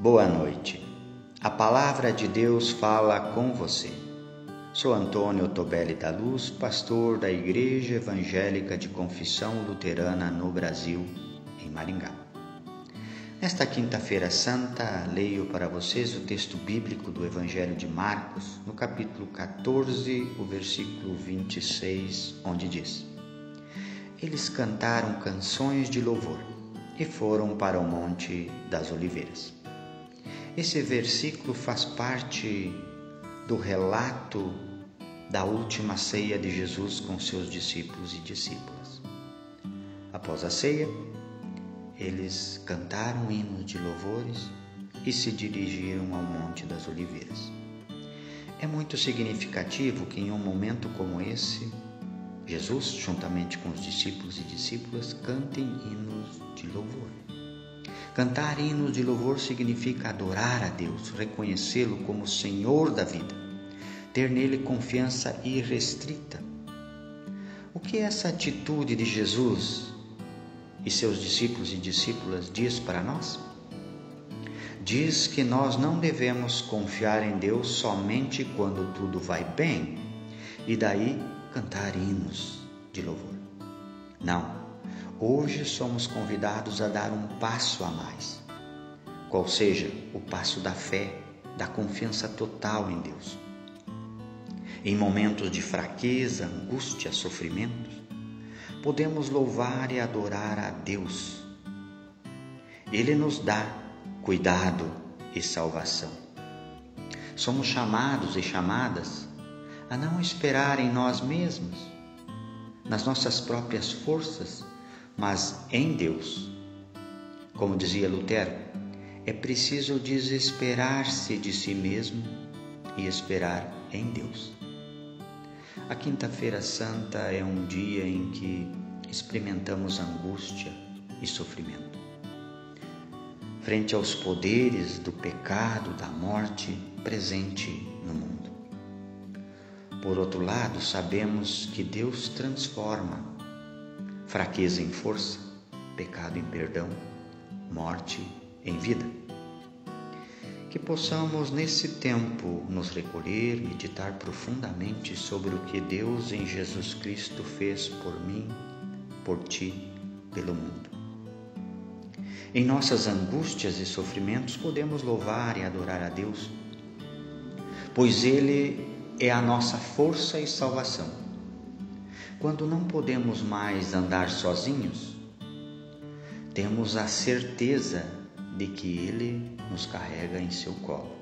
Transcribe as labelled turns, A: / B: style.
A: Boa noite. A palavra de Deus fala com você. Sou Antônio Tobelli da Luz, pastor da Igreja Evangélica de Confissão Luterana no Brasil, em Maringá. Nesta quinta-feira santa, leio para vocês o texto bíblico do Evangelho de Marcos, no capítulo 14, o versículo 26, onde diz: Eles cantaram canções de louvor e foram para o Monte das Oliveiras. Esse versículo faz parte do relato da última ceia de Jesus com seus discípulos e discípulas. Após a ceia, eles cantaram hinos de louvores e se dirigiram ao Monte das Oliveiras. É muito significativo que em um momento como esse, Jesus, juntamente com os discípulos e discípulas, cantem hinos de louvor. Cantar hinos de louvor significa adorar a Deus, reconhecê-lo como Senhor da vida, ter nele confiança irrestrita. O que essa atitude de Jesus e seus discípulos e discípulas diz para nós? Diz que nós não devemos confiar em Deus somente quando tudo vai bem e daí cantar hinos de louvor. Não. Hoje somos convidados a dar um passo a mais, qual seja o passo da fé, da confiança total em Deus. Em momentos de fraqueza, angústia, sofrimentos, podemos louvar e adorar a Deus. Ele nos dá cuidado e salvação. Somos chamados e chamadas a não esperar em nós mesmos, nas nossas próprias forças, mas em Deus. Como dizia Lutero, é preciso desesperar-se de si mesmo e esperar em Deus. A Quinta-feira Santa é um dia em que experimentamos angústia e sofrimento. Frente aos poderes do pecado, da morte presente no mundo. Por outro lado, sabemos que Deus transforma fraqueza em força, pecado em perdão, morte em vida. Que possamos nesse tempo nos recolher, meditar profundamente sobre o que Deus em Jesus Cristo fez por mim, por ti, pelo mundo. Em nossas angústias e sofrimentos podemos louvar e adorar a Deus, pois Ele é a nossa força e salvação quando não podemos mais andar sozinhos, temos a certeza de que Ele nos carrega em seu colo.